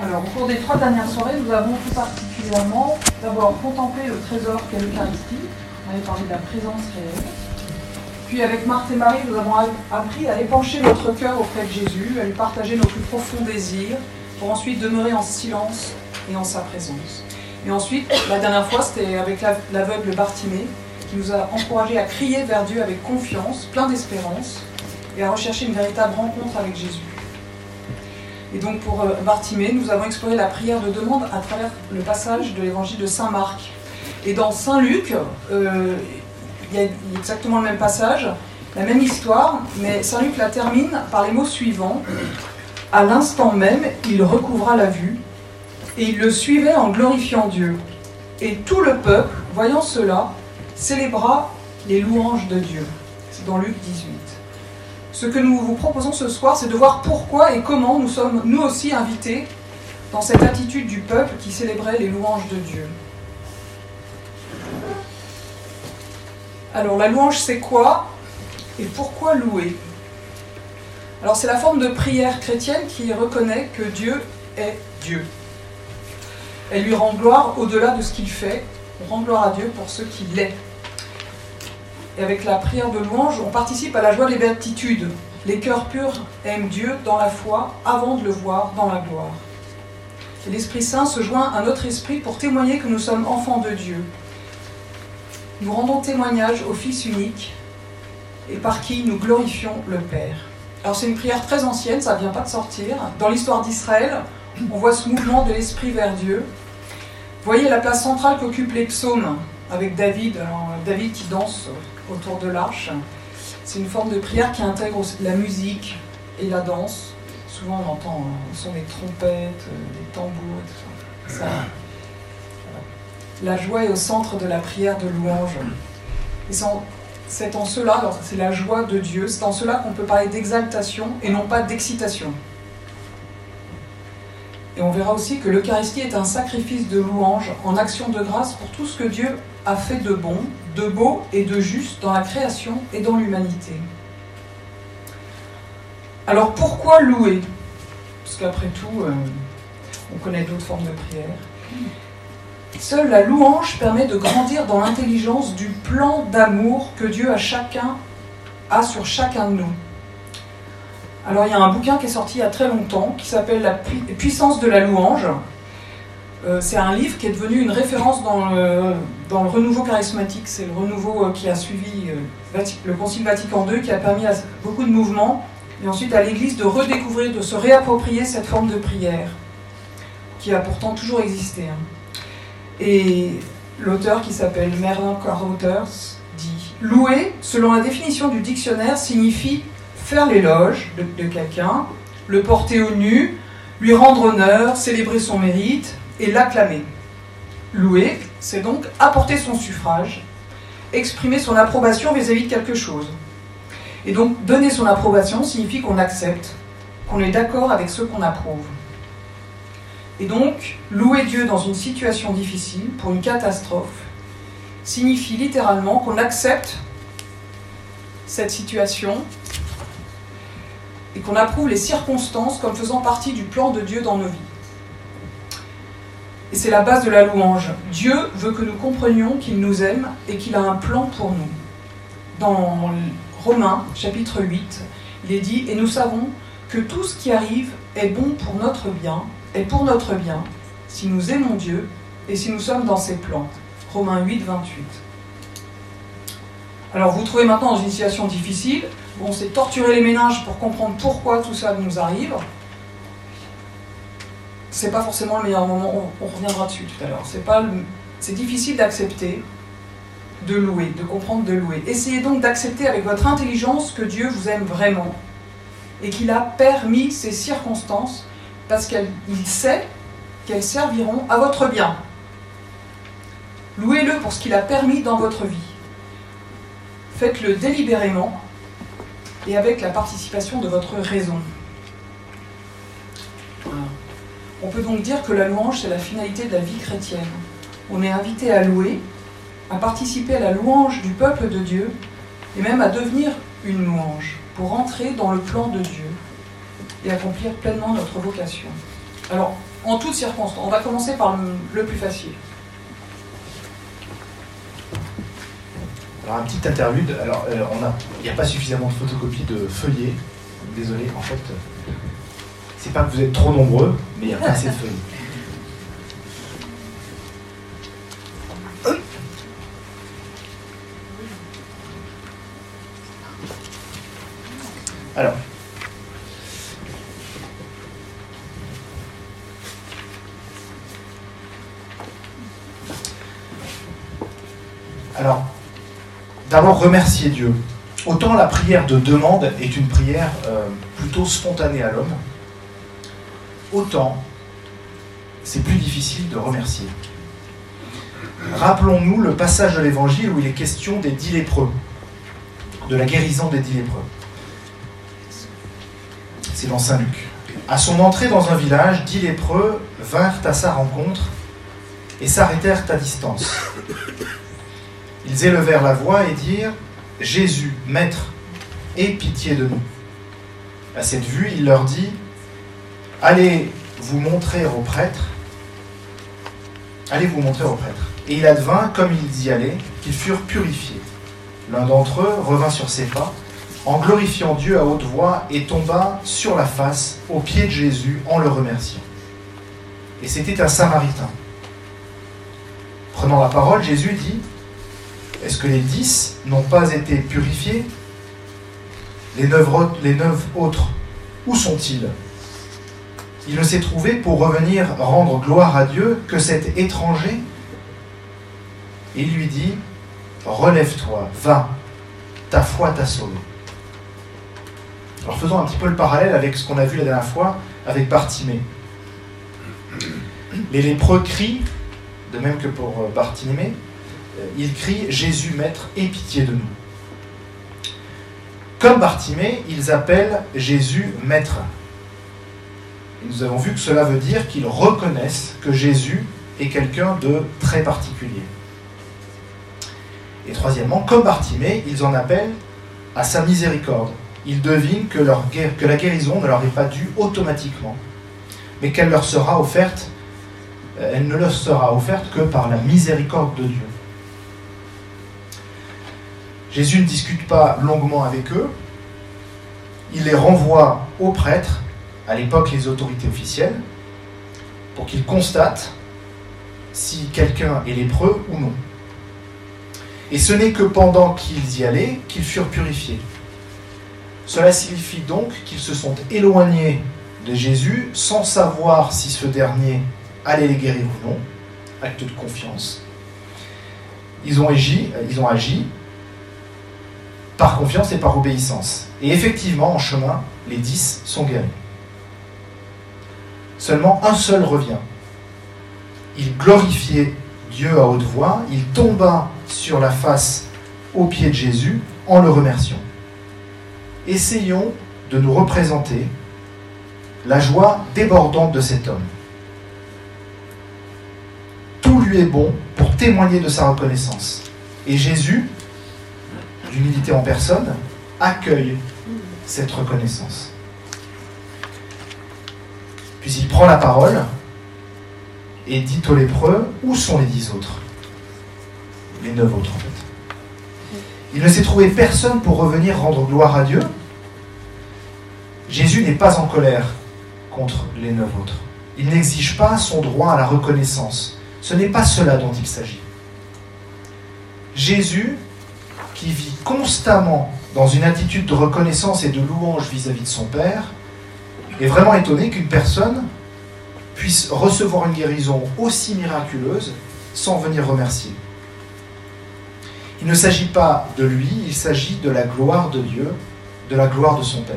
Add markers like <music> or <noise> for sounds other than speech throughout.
Alors, au cours des trois dernières soirées, nous avons tout particulièrement d'abord contemplé le trésor qu'est l'Eucharistie. On avait parlé de la présence réelle. Puis, avec Marthe et Marie, nous avons appris à épancher notre cœur auprès de Jésus, à lui partager nos plus profonds désirs, pour ensuite demeurer en silence et en sa présence. Et ensuite, la dernière fois, c'était avec l'aveugle Bartimée, qui nous a encouragés à crier vers Dieu avec confiance, plein d'espérance, et à rechercher une véritable rencontre avec Jésus. Et donc pour euh, Bartimée, nous avons exploré la prière de demande à travers le passage de l'évangile de Saint Marc. Et dans Saint Luc, euh, il y a exactement le même passage, la même histoire, mais Saint Luc la termine par les mots suivants. À l'instant même, il recouvra la vue, et il le suivait en glorifiant Dieu. Et tout le peuple, voyant cela, célébra les louanges de Dieu. C'est dans Luc 18. Ce que nous vous proposons ce soir, c'est de voir pourquoi et comment nous sommes nous aussi invités dans cette attitude du peuple qui célébrait les louanges de Dieu. Alors la louange, c'est quoi et pourquoi louer? Alors c'est la forme de prière chrétienne qui reconnaît que Dieu est Dieu. Elle lui rend gloire au-delà de ce qu'il fait. On rend gloire à Dieu pour ce qu'il est. Et avec la prière de louange, on participe à la joie des béatitudes. Les cœurs purs aiment Dieu dans la foi avant de le voir dans la gloire. Et l'Esprit Saint se joint à notre esprit pour témoigner que nous sommes enfants de Dieu. Nous rendons témoignage au Fils unique et par qui nous glorifions le Père. Alors c'est une prière très ancienne, ça ne vient pas de sortir. Dans l'histoire d'Israël, on voit ce mouvement de l'Esprit vers Dieu. Voyez la place centrale qu'occupent les psaumes avec David, David qui danse autour de l'arche. C'est une forme de prière qui intègre la musique et la danse. Souvent, on entend le son des trompettes, des tambours, tout ça. La joie est au centre de la prière de louange. Et c'est en cela, c'est la joie de Dieu, c'est en cela qu'on peut parler d'exaltation et non pas d'excitation. Et on verra aussi que l'Eucharistie est un sacrifice de louange en action de grâce pour tout ce que Dieu a fait de bon, de beau et de juste dans la création et dans l'humanité. Alors pourquoi louer? Parce qu'après tout, euh, on connaît d'autres formes de prière. Seule la louange permet de grandir dans l'intelligence du plan d'amour que Dieu a a sur chacun de nous. Alors il y a un bouquin qui est sorti il y a très longtemps qui s'appelle La puissance de la louange. Euh, c'est un livre qui est devenu une référence dans le, renouveau charismatique. C'est le renouveau euh, qui a suivi euh, le Concile Vatican II qui a permis à beaucoup de mouvements et ensuite à l'Église de redécouvrir, de se réapproprier cette forme de prière qui a pourtant toujours existé. Hein. Et l'auteur qui s'appelle Merlin Carothers dit Louer, selon la définition du dictionnaire, signifie faire l'éloge de, quelqu'un, le porter au nu, lui rendre honneur, célébrer son mérite et l'acclamer. Louer, c'est donc apporter son suffrage, exprimer son approbation vis-à-vis de quelque chose. Et donc donner son approbation signifie qu'on accepte, qu'on est d'accord avec ce qu'on approuve. Et donc, louer Dieu dans une situation difficile, pour une catastrophe, signifie littéralement qu'on accepte cette situation et qu'on approuve les circonstances comme faisant partie du plan de Dieu dans nos vies. Et c'est la base de la louange. Dieu veut que nous comprenions qu'il nous aime et qu'il a un plan pour nous. Dans Romains chapitre 8, il est dit, et nous savons que tout ce qui arrive est bon pour notre bien, est pour notre bien, si nous aimons Dieu et si nous sommes dans ses plans. Romains 8, 28. Alors vous, trouvez maintenant dans une situation difficile, on s'est torturé les méninges pour comprendre pourquoi tout ça nous arrive. C'est pas forcément le meilleur moment, on, reviendra dessus tout à l'heure. C'est pas c'est difficile d'accepter de louer, de comprendre de louer. Essayez donc d'accepter avec votre intelligence que Dieu vous aime vraiment et qu'il a permis ces circonstances parce qu'il sait qu'elles serviront à votre bien. Louez-le pour ce qu'il a permis dans votre vie. Faites-le délibérément et avec la participation de votre raison. On peut donc dire que la louange, c'est la finalité de la vie chrétienne. On est invité à louer, à participer à la louange du peuple de Dieu et même à devenir une louange pour entrer dans le plan de Dieu et accomplir pleinement notre vocation. Alors, en toutes circonstances, on va commencer par le, plus facile. Alors, un petit interlude. Alors, euh, il n'y a pas suffisamment de photocopies de feuillets. Désolé, en fait, c'est pas que vous êtes trop nombreux, mais il n'y a pas assez de feuillets. Alors, alors, d'abord remercier Dieu. Autant la prière de demande est une prière euh, plutôt spontanée à l'homme, autant c'est plus difficile de remercier. Rappelons-nous le passage de l'Évangile où il est question des dix lépreux, de la guérison des dix lépreux c'est dans Saint Luc. À son entrée dans un village, dix lépreux vinrent à sa rencontre et s'arrêtèrent à distance. Ils élevèrent la voix et dirent Jésus, Maître, aie pitié de nous. À cette vue, il leur dit Allez vous montrer au prêtre. Allez vous montrer au prêtre. Et il advint, comme ils y allaient, qu'ils furent purifiés. L'un d'entre eux revint sur ses pas en glorifiant Dieu à haute voix et tomba sur la face aux pieds de Jésus en le remerciant. Et c'était un Samaritain. Prenant la parole, Jésus dit, Est-ce que les dix n'ont pas été purifiés? Les neuf, les neuf autres, où sont-ils? Il ne s'est trouvé pour revenir rendre gloire à Dieu que cet étranger. Il lui dit, Relève-toi, va, ta foi t'a sauvé. Alors faisons un petit peu le parallèle avec ce qu'on a vu la dernière fois avec Bartimée. Les lépreux crient, de même que pour euh, Bartimée, euh, ils crient Jésus Maître, aie pitié de nous. Comme Bartimée, ils appellent Jésus Maître. Nous avons vu que cela veut dire qu'ils reconnaissent que Jésus est quelqu'un de très particulier. Et troisièmement, comme Bartimée, ils en appellent à sa miséricorde ils devinent que, que la guérison ne leur est pas due automatiquement, mais qu'elle leur sera offerte, euh, elle ne leur sera offerte que par la miséricorde de Dieu. Jésus ne discute pas longuement avec eux, il les renvoie aux prêtres, à l'époque les autorités officielles, pour qu'ils constatent si quelqu'un est lépreux ou non. Et ce n'est que pendant qu'ils y allaient qu'ils furent purifiés. Cela signifie donc qu'ils se sont éloignés de Jésus sans savoir si ce dernier allait les guérir ou non. Acte de confiance. Ils ont agi, ils ont agi par confiance et par obéissance. Et effectivement, en chemin, les dix sont guéris. Seulement un seul revient. Il glorifiait Dieu à haute voix, il tomba sur la face aux pieds de Jésus en le remerciant essayons de nous représenter la joie débordante de cet homme. Tout lui est bon pour témoigner de sa reconnaissance. Et Jésus, d'humilité en personne, accueille cette reconnaissance. Il prend la parole et dit aux lépreux, où sont les dix autres? Les neuf autres en fait. Il ne s'est trouvé personne pour revenir rendre gloire à Dieu, Jésus n'est pas en colère contre les neuf autres. Il n'exige pas son droit à la reconnaissance. Ce n'est pas cela dont il s'agit. Jésus, qui vit constamment dans une attitude de reconnaissance et de louange vis-à-vis de son Père, est vraiment étonné qu'une personne puisse recevoir une guérison aussi miraculeuse sans venir remercier. Il ne s'agit pas de lui, il s'agit de la gloire de Dieu, de la gloire de son Père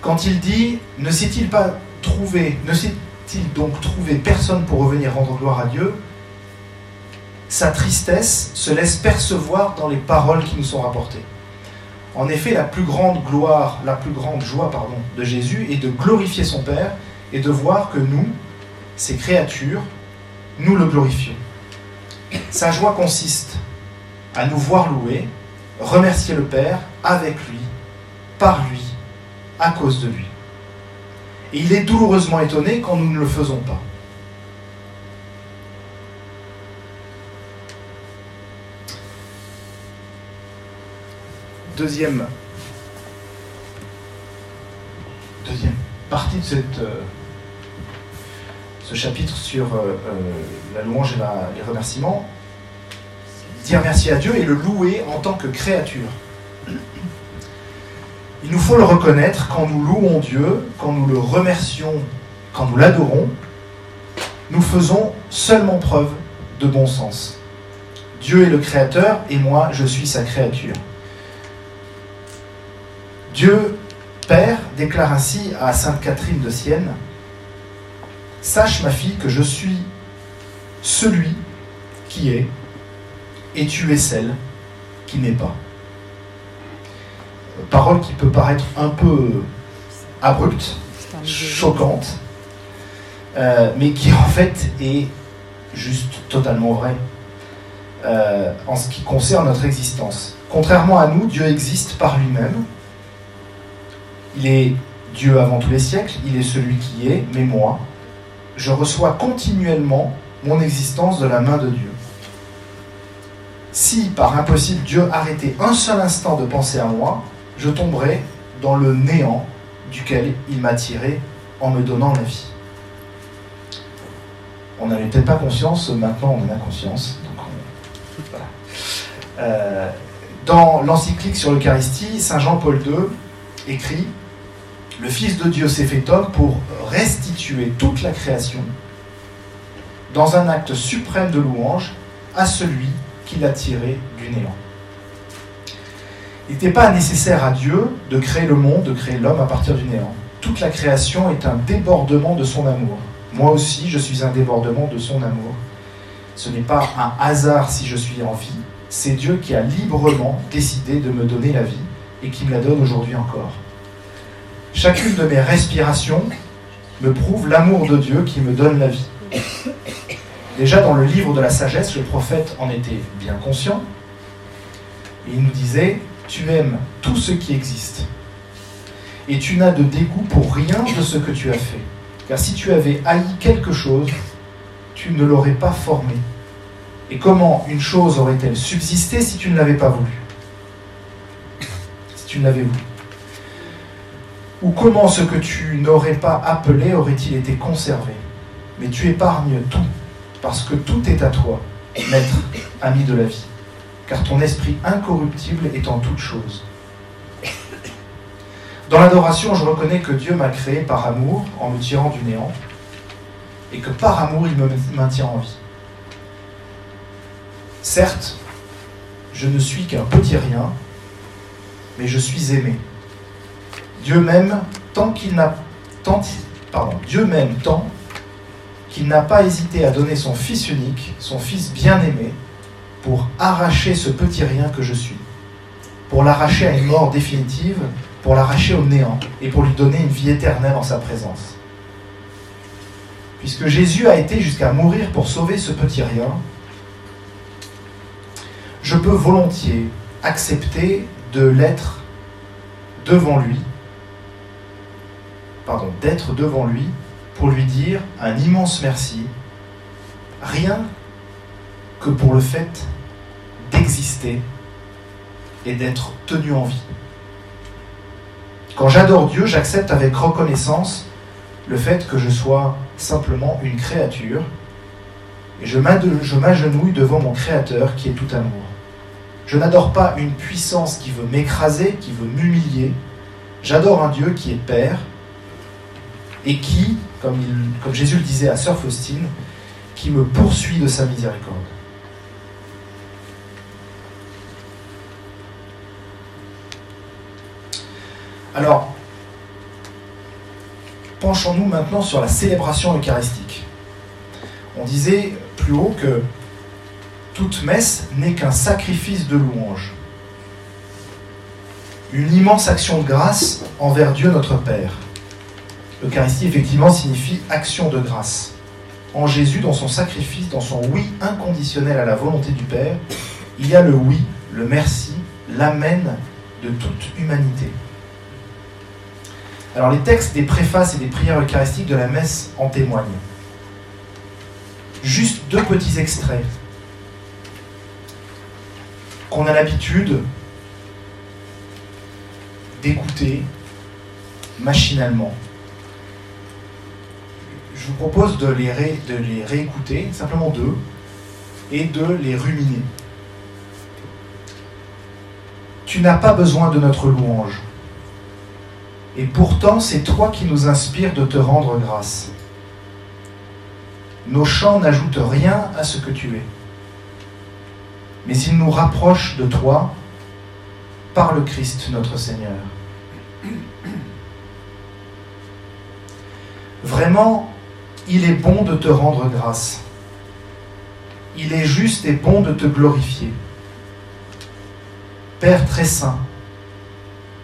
quand il dit Ne s'est-il pas trouvé, ne s'est-il donc trouvé personne pour revenir rendre gloire à Dieu Sa tristesse se laisse percevoir dans les paroles qui nous sont rapportées. En effet, la plus grande gloire, la plus grande joie de Jésus est de glorifier son Père et de voir que nous, ses créatures, nous le glorifions. Sa joie consiste à nous voir louer remercier le Père avec lui, par lui, à cause de lui. Et il est douloureusement étonné quand nous ne le faisons pas. Deuxième, partie de euh, ce chapitre sur euh, euh, la louange et les remerciements, dire merci à Dieu et le louer en tant que créature. Il nous faut le reconnaître quand nous louons Dieu, quand nous le remercions, quand nous l'adorons, nous faisons seulement preuve de bon sens. Dieu est le créateur et moi je suis sa créature. Dieu Père déclare ainsi à Sainte Catherine de Sienne, Sache ma fille que je suis celui qui est et tu es celle qui n'est pas. Parole qui peut paraître un peu abrupte, choquante, euh, mais qui en fait est juste totalement vraie euh, en ce qui concerne notre existence. Contrairement à nous, Dieu existe par lui-même. Il est Dieu avant tous les siècles, il est celui qui est, mais moi, je reçois continuellement mon existence de la main de Dieu. Si par impossible Dieu arrêtait un seul instant de penser à moi, je tomberais dans le néant duquel il m'a tiré en me donnant la vie. On n'avait peut-être pas conscience, maintenant on en a conscience. Euh, dans l'encyclique sur l'Eucharistie, Saint Jean-Paul II écrit Le Fils de Dieu s'est fait homme pour restituer toute la création dans un acte suprême de louange à celui qui l'a tiré du néant. Il n'était pas nécessaire à Dieu de créer le monde, de créer l'homme à partir du néant. Toute la création est un débordement de son amour. Moi aussi, je suis un débordement de son amour. Ce n'est pas un hasard si je suis en vie, c'est Dieu qui a librement décidé de me donner la vie et qui me la donne aujourd'hui encore. Chacune de mes respirations me prouve l'amour de Dieu qui me donne la vie. Déjà dans le livre de la sagesse, le prophète en était bien conscient. Et il nous disait, tu aimes tout ce qui existe. Et tu n'as de dégoût pour rien de ce que tu as fait. Car si tu avais haï quelque chose, tu ne l'aurais pas formé. Et comment une chose aurait-elle subsisté si tu ne l'avais pas voulu? Tu ne l'avais voulu Ou comment ce que tu n'aurais pas appelé aurait-il été conservé? Mais tu épargnes tout parce que tout est à toi, maître, ami de la vie, car ton esprit incorruptible est en toutes choses. Dans l'adoration, je reconnais que Dieu m'a créé par amour en me tirant du néant, et que par amour, il me maintient en vie. Certes, je ne suis qu'un petit rien, mais je suis aimé. Dieu m'aime tant qu'il n'a tant qu'il n'a pas hésité à donner son Fils unique, son Fils bien-aimé, pour arracher ce petit rien que je suis, pour l'arracher à une mort définitive, pour l'arracher au néant et pour lui donner une vie éternelle en sa présence. Puisque Jésus a été jusqu'à mourir pour sauver ce petit rien, je peux volontiers accepter de l'être devant lui, pardon, d'être devant lui pour lui dire un immense merci, rien que pour le fait d'exister et d'être tenu en vie. Quand j'adore Dieu, j'accepte avec reconnaissance le fait que je sois simplement une créature et je m'agenouille devant mon Créateur qui est tout amour. Je n'adore pas une puissance qui veut m'écraser, qui veut m'humilier. J'adore un Dieu qui est Père et qui, comme, Jésus le disait à Sœur Faustine, qui me poursuit de sa miséricorde. Alors, penchons-nous maintenant sur la célébration eucharistique. On disait plus haut que toute messe n'est qu'un sacrifice de louange, une immense action de grâce envers Dieu notre Père. L'Eucharistie, effectivement, signifie action de grâce. En Jésus, dans son sacrifice, dans son oui inconditionnel à la volonté du Père, il y a le oui, le merci, l'amen de toute humanité. Alors les textes des préfaces et des prières eucharistiques de la messe en témoignent. Juste deux petits extraits qu'on a l'habitude d'écouter machinalement. Je vous propose de les, de les réécouter, simplement deux, et de les ruminer. Tu n'as pas besoin de notre louange. Et pourtant, c'est toi qui nous inspires de te rendre grâce. Nos chants n'ajoutent rien à ce que tu es. Mais ils nous rapprochent de toi par le Christ notre Seigneur. Vraiment, il est bon de te rendre grâce. Il est juste et bon de te glorifier. Père très saint,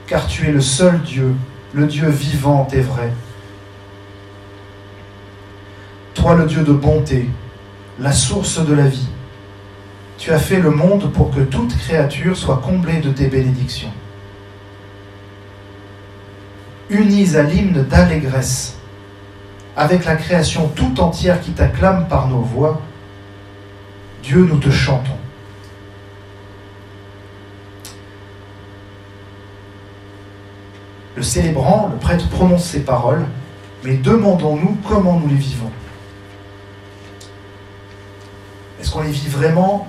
car tu es le seul Dieu, le Dieu vivant et vrai. Toi le Dieu de bonté, la source de la vie, tu as fait le monde pour que toute créature soit comblée de tes bénédictions. Unis à l'hymne d'allégresse, avec la création tout entière qui t'acclame par nos voix, Dieu, nous te chantons. Le célébrant, le prêtre prononce ces paroles, mais demandons-nous comment nous les vivons. Est-ce qu'on les vit vraiment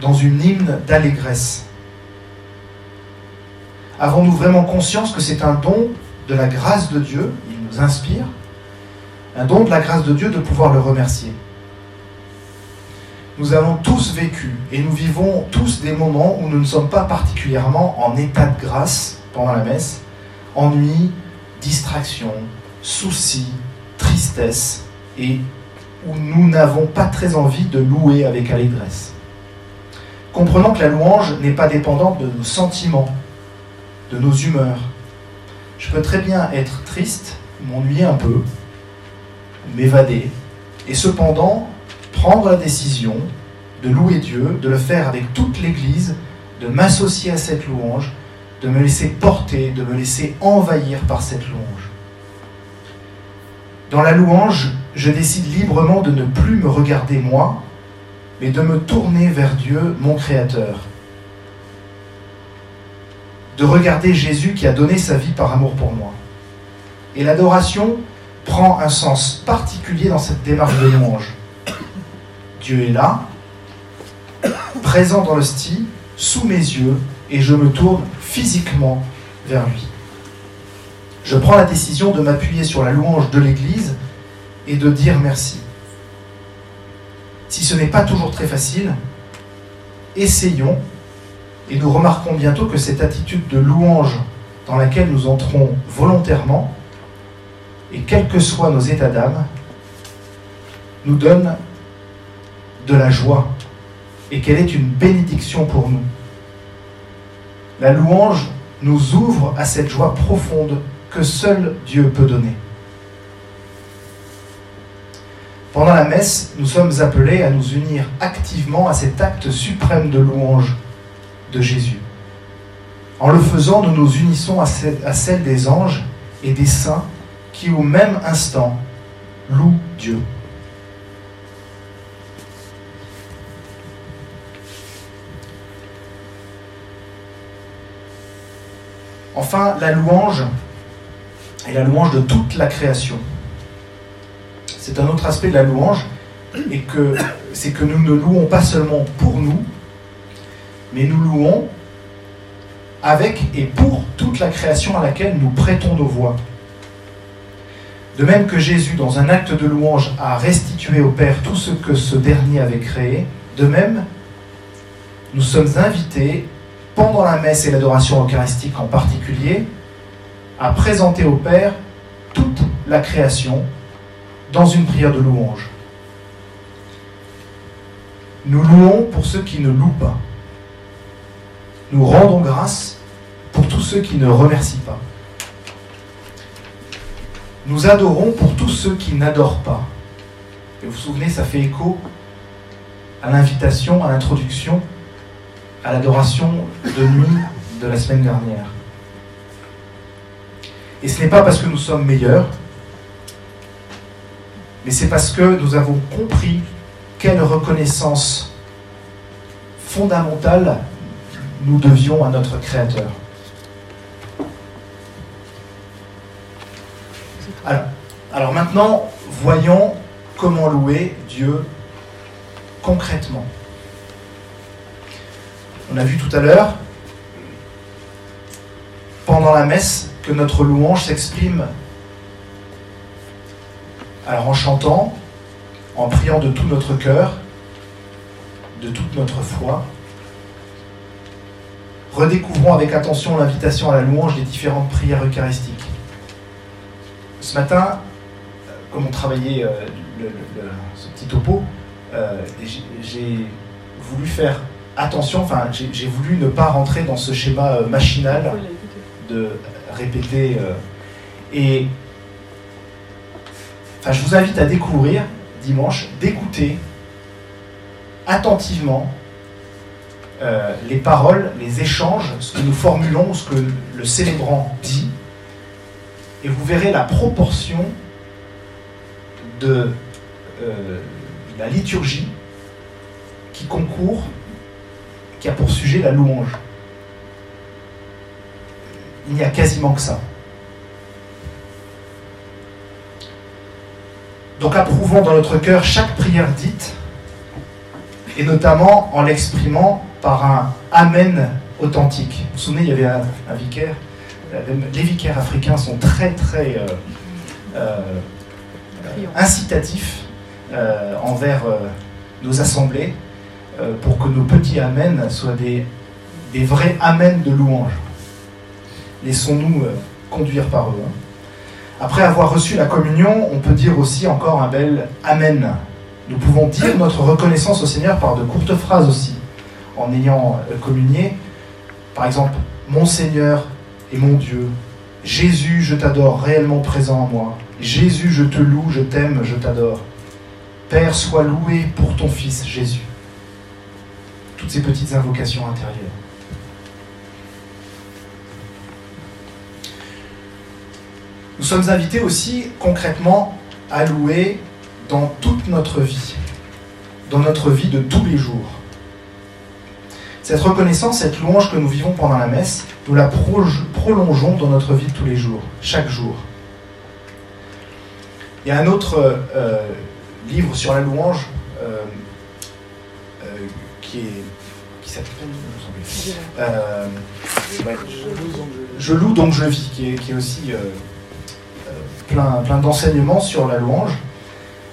dans une hymne d'allégresse. Avons-nous vraiment conscience que c'est un don de la grâce de Dieu, il nous inspire, un don de la grâce de Dieu de pouvoir le remercier? Nous avons tous vécu et nous vivons tous des moments où nous ne sommes pas particulièrement en état de grâce pendant la messe, ennui, distraction, soucis, tristesse, et où nous n'avons pas très envie de louer avec allégresse. Comprenons que la louange n'est pas dépendante de nos sentiments, de nos humeurs. Je peux très bien être triste, m'ennuyer un peu, m'évader, et cependant prendre la décision de louer Dieu, de le faire avec toute l'Église, de m'associer à cette louange, de me laisser porter, de me laisser envahir par cette louange. Dans la louange, je décide librement de ne plus me regarder moi, mais de me tourner vers Dieu, mon Créateur. De regarder Jésus qui a donné sa vie par amour pour moi. Et l'adoration prend un sens particulier dans cette démarche de louange. Dieu est là, présent dans style, sous mes yeux, et je me tourne physiquement vers lui. Je prends la décision de m'appuyer sur la louange de l'Église et de dire merci. Si ce n'est pas toujours très facile, essayons et nous remarquons bientôt que cette attitude de louange dans laquelle nous entrons volontairement, et quels que soient nos états d'âme, nous donne de la joie et qu'elle est une bénédiction pour nous. La louange nous ouvre à cette joie profonde que seul Dieu peut donner. Pendant la messe, nous sommes appelés à nous unir activement à cet acte suprême de louange de Jésus. En le faisant, nous nous unissons à celle des anges et des saints qui, au même instant, louent Dieu. Enfin, la louange est la louange de toute la création. C'est un autre aspect de la louange, et c'est que nous ne louons pas seulement pour nous, mais nous louons avec et pour toute la création à laquelle nous prêtons nos voix. De même que Jésus, dans un acte de louange, a restitué au Père tout ce que ce dernier avait créé, de même, nous sommes invités pendant la messe et l'adoration eucharistique en particulier, à présenter au Père toute la création dans une prière de louange. Nous louons pour ceux qui ne louent pas. Nous rendons grâce pour tous ceux qui ne remercient pas. Nous adorons pour tous ceux qui n'adorent pas. Et vous vous souvenez, ça fait écho à l'invitation, à l'introduction à l'adoration de nuit de la semaine dernière. Et ce n'est pas parce que nous sommes meilleurs, mais c'est parce que nous avons compris quelle reconnaissance fondamentale nous devions à notre Créateur. Alors, maintenant, voyons comment louer Dieu concrètement. On a vu tout à l'heure, pendant la messe, que notre louange s'exprime alors en chantant, en priant de tout notre cœur, de toute notre foi, redécouvrons avec attention l'invitation à la louange des différentes prières eucharistiques. Ce matin, comme on travaillait euh, ce petit topo, euh, j'ai voulu faire attention, enfin j'ai voulu ne pas rentrer dans ce schéma euh, machinal de répéter. et je vous invite à découvrir dimanche, d'écouter attentivement les paroles, les échanges, ce que nous formulons, ce que le célébrant dit, et vous verrez la proportion de euh, la liturgie qui concourt, qui a pour sujet la louange. Il n'y a quasiment que ça. Donc approuvons dans notre cœur chaque prière dite, et notamment en l'exprimant par un Amen authentique. Vous vous souvenez, il y avait un, vicaire, euh, les vicaires africains sont très très euh, euh, envers euh, nos assemblées pour que nos petits amens soient des, des vrais amens de louange. Laissons-nous conduire par eux. Hein. Après avoir reçu la communion, on peut dire aussi encore un bel Amen. Nous pouvons dire notre reconnaissance au Seigneur par de courtes phrases aussi, en ayant communié. Par exemple, Mon Seigneur et mon Dieu, Jésus, je t'adore réellement présent en moi. Jésus, je te loue, je t'aime, je t'adore. Père, sois loué pour ton Fils Jésus. Toutes ces petites invocations intérieures. Nous sommes invités aussi concrètement à louer dans toute notre vie, dans notre vie de tous les jours. Cette reconnaissance, cette louange que nous vivons pendant la messe, nous la prolongeons dans notre vie de tous les jours, chaque jour. Il y a un autre euh, livre sur la louange euh, euh, qui est qui s'appelle Je loue donc je vis, qui est, aussi plein, d'enseignements sur la louange.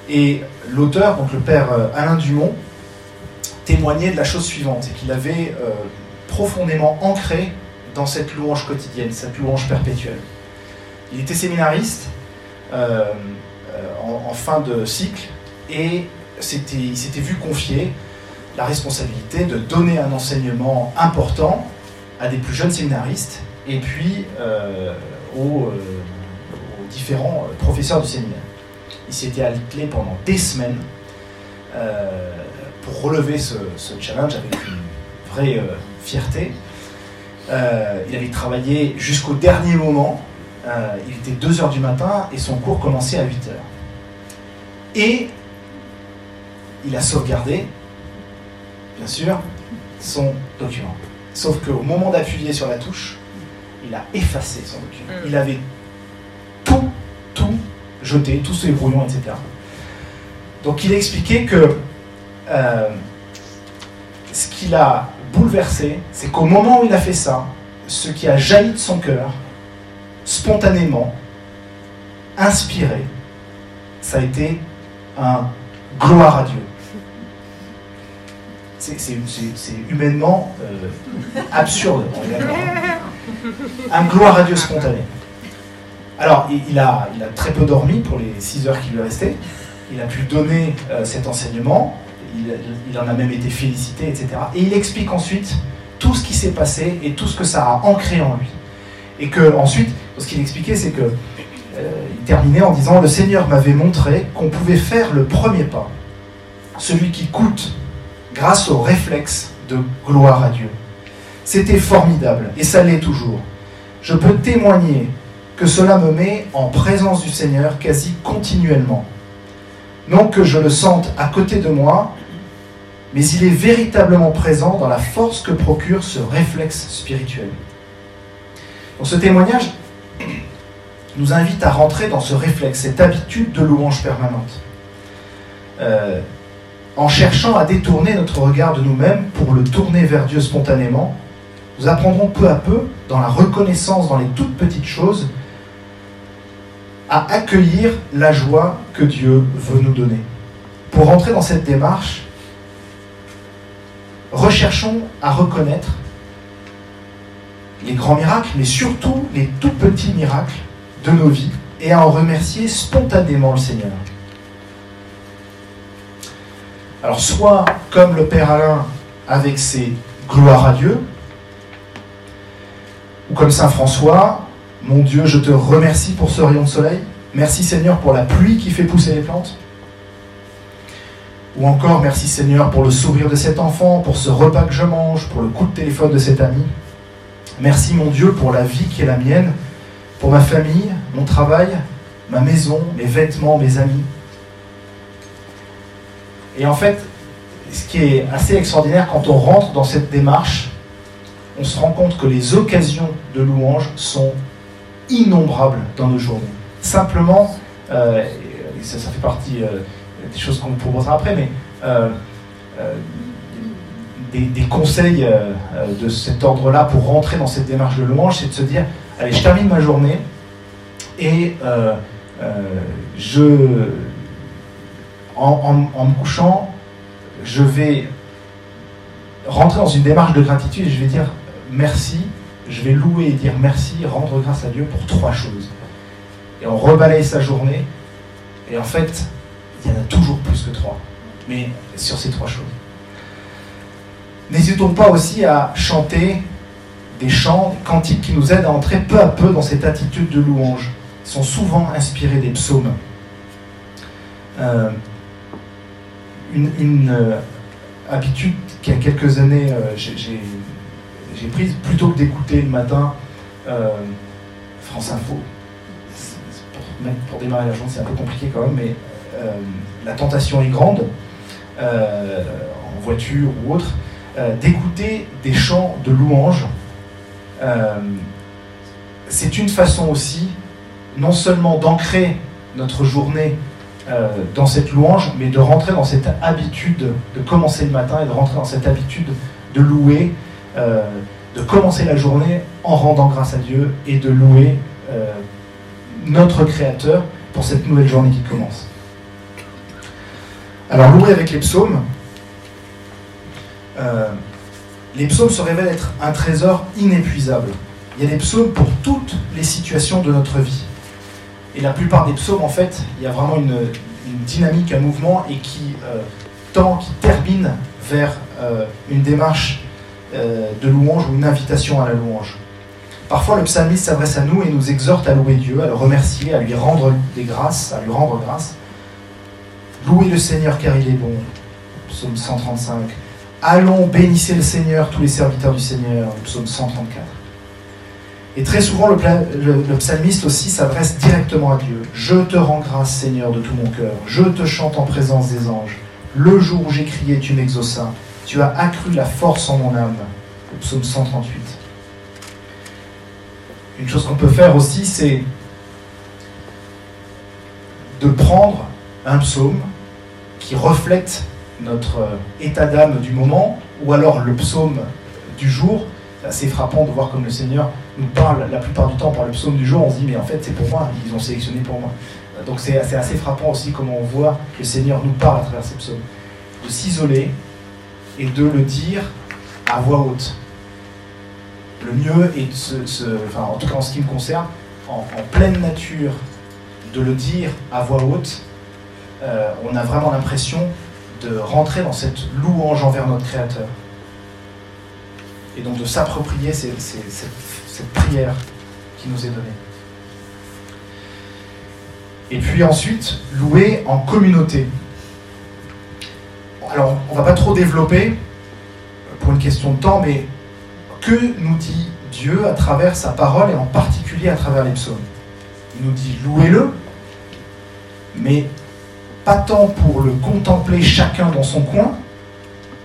Et l'auteur, donc le père Alain Dumont, témoignait de la chose suivante, c'est qu'il avait profondément ancré dans cette louange quotidienne, cette louange perpétuelle. Il était séminariste, en, fin de cycle et il s'était vu confier la responsabilité de donner un enseignement important à des plus jeunes séminaristes et puis euh, aux, euh, différents professeurs du séminaire. Il s'était attelé pendant des semaines euh, pour relever ce, challenge avec une vraie fierté. il avait travaillé jusqu'au dernier moment. il était 2h du matin et son cours commençait à 8h. Et il a sauvegardé, bien sûr, son document. Sauf qu'au moment d'appuyer sur la touche, il a effacé son document. Mm. Il avait jeté, tous ses brouillons, etc. Donc il a expliqué que euh, ce qui l'a bouleversé, c'est qu'au moment où il a fait ça, ce qui a jailli de son cœur, spontanément, inspiré, ça a été un gloire à Dieu. C'est humainement euh, absurde. Un gloire à Dieu spontané. Alors, il, a, il a très peu dormi pour les 6 heures qui lui restaient. Il a pu donner euh, cet enseignement. Il, en a même été félicité, etc. Et il explique ensuite tout ce qui s'est passé et tout ce que ça a ancré en lui. Et que ensuite, ce qu'il expliquait, c'est que euh, il terminait en disant Le Seigneur m'avait montré qu'on pouvait faire le premier pas, celui qui coûte grâce au réflexe de gloire à Dieu. C'était formidable, et ça l'est toujours. Je peux témoigner que cela me met en présence du Seigneur quasi continuellement. Non que je le sente à côté de moi, mais il est véritablement présent dans la force que procure ce réflexe spirituel. Donc ce témoignage nous invite à rentrer dans ce réflexe, cette habitude de louange permanente. Euh, en cherchant à détourner notre regard de nous-mêmes pour le tourner vers Dieu spontanément, nous apprendrons peu à peu, dans la reconnaissance dans les toutes petites choses, à accueillir la joie que Dieu veut nous donner. Pour rentrer dans cette démarche, recherchons à reconnaître les grands miracles, mais surtout les tout petits miracles de nos vies, et à en remercier spontanément le Seigneur. Alors soit comme le Père Alain avec ses gloires à Dieu, ou comme Saint François, mon Dieu, je te remercie pour ce rayon de soleil, merci Seigneur pour la pluie qui fait pousser les plantes, ou encore merci Seigneur pour le sourire de cet enfant, pour ce repas que je mange, pour le coup de téléphone de cet ami. Merci mon Dieu pour la vie qui est la mienne, pour ma famille, mon travail, ma maison, mes vêtements, mes amis. Et en fait, ce qui est assez extraordinaire quand on rentre dans cette démarche, on se rend compte que les occasions de louange sont innombrables dans nos journées. Simplement, euh, ça, fait partie euh, des choses qu'on vous proposera après, mais euh, des, conseils de cet ordre-là pour rentrer dans cette démarche de louange, c'est de se dire, allez, je termine ma journée et je en, me couchant, je vais rentrer dans une démarche de gratitude et je vais dire merci, je vais louer et dire merci, rendre grâce à Dieu pour trois choses. Et on rebalaye sa journée, et en fait, il y en a toujours plus que trois, mais sur ces trois choses. N'hésitons pas aussi à chanter des chants, des cantiques qui nous aident à entrer peu à peu dans cette attitude de louange. Ils sont souvent inspirés des psaumes. Euh, une, euh, habitude qu'il y a quelques années euh, j'ai prise, plutôt que d'écouter le matin euh, France Info. Pour, démarrer la journée, c'est un peu compliqué quand même, mais la tentation est grande, en voiture ou autre, d'écouter des chants de louanges. c'est une façon aussi, non seulement d'ancrer notre journée euh, dans cette louange, mais de rentrer dans cette habitude de commencer le matin et de rentrer dans cette habitude de louer, euh, de commencer la journée en rendant grâce à Dieu et de louer euh, notre Créateur pour cette nouvelle journée qui commence. Alors louer avec les psaumes, les psaumes se révèlent être un trésor inépuisable. Il y a des psaumes pour toutes les situations de notre vie. Et la plupart des psaumes, en fait, il y a vraiment une, dynamique, un mouvement, et qui euh, tend, qui termine vers euh, une démarche euh, de louange ou une invitation à la louange. Parfois, le psalmiste s'adresse à nous et nous exhorte à louer Dieu, à le remercier, à lui rendre des grâces, à lui rendre grâce. Louez le Seigneur car il est bon. Psaume 135. Allons, bénissez le Seigneur, tous les serviteurs du Seigneur. Psaume 134. Et très souvent, le, psalmiste aussi s'adresse directement à Dieu. Je te rends grâce, Seigneur, de tout mon cœur. Je te chante en présence des anges. Le jour où j'ai crié, tu m'exauças. Tu as accru la force en mon âme. Le psaume 138. Une chose qu'on peut faire aussi, c'est de prendre un psaume qui reflète notre état d'âme du moment, ou alors le psaume du jour. C'est assez frappant de voir comme le Seigneur nous parle la plupart du temps par le psaume du jour, on se dit mais en fait c'est pour moi, ils ont sélectionné pour moi. Donc c'est assez frappant aussi comment on voit que le Seigneur nous parle à travers ces psaumes. De s'isoler et de le dire à voix haute. Le mieux est de se, en tout cas en ce qui me concerne, en, pleine nature, de le dire à voix haute, euh, on a vraiment l'impression de rentrer dans cette louange envers notre Créateur. Et donc de s'approprier cette prière qui nous est donnée. Et puis ensuite, louer en communauté. Alors, on ne va pas trop développer pour une question de temps, mais que nous dit Dieu à travers sa parole et en particulier à travers les psaumes? Il nous dit louez-le, mais pas tant pour le contempler chacun dans son coin,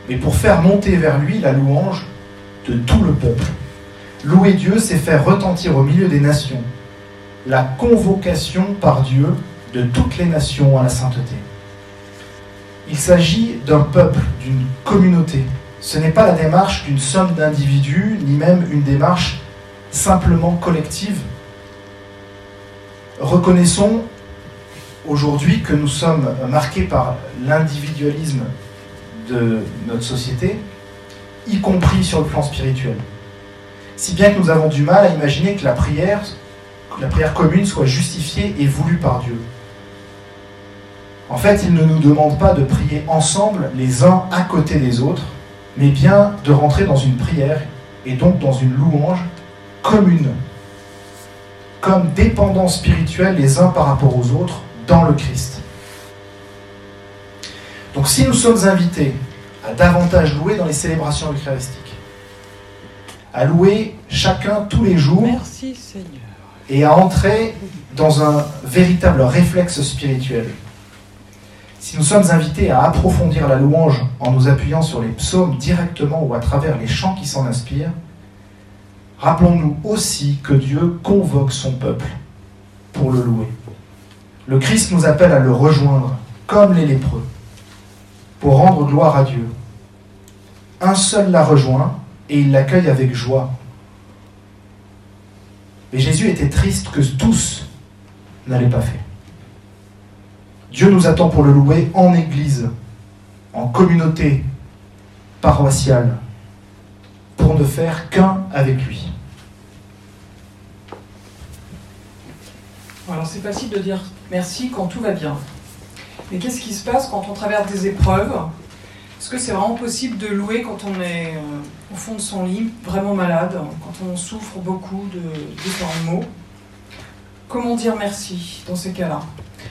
mais pour faire monter vers lui la louange de tout le peuple. Louer Dieu, c'est faire retentir au milieu des nations la convocation par Dieu de toutes les nations à la sainteté. Il s'agit d'un peuple, d'une communauté. Ce n'est pas la démarche d'une somme d'individus, ni même une démarche simplement collective. Reconnaissons aujourd'hui que nous sommes marqués par l'individualisme de notre société, y compris sur le plan spirituel. Si bien que nous avons du mal à imaginer que la prière, la prière commune soit justifiée et voulue par Dieu. En fait, il ne nous demande pas de prier ensemble les uns à côté des autres, mais bien de rentrer dans une prière et donc dans une louange commune, comme dépendants spirituels les uns par rapport aux autres dans le Christ. Donc si nous sommes invités à davantage louer dans les célébrations eucharistiques, à louer chacun tous les jours et à entrer dans un véritable réflexe spirituel, si nous sommes invités à approfondir la louange en nous appuyant sur les psaumes directement ou à travers les chants qui s'en inspirent, rappelons-nous aussi que Dieu convoque son peuple pour le louer. Le Christ nous appelle à le rejoindre, comme les lépreux, pour rendre gloire à Dieu. Un seul l'a rejoint et il l'accueille avec joie. Mais Jésus était triste que tous n'allaient pas faire. Dieu nous attend pour le louer en Église, en communauté paroissiale, pour ne faire qu'un avec lui. Alors c'est facile de dire merci quand tout va bien. Mais qu'est-ce qui se passe quand on traverse des épreuves? Est-ce que c'est vraiment possible de louer quand on est euh, au fond de son lit, vraiment malade, quand on souffre beaucoup de différents maux? Comment dire merci dans ces cas-là?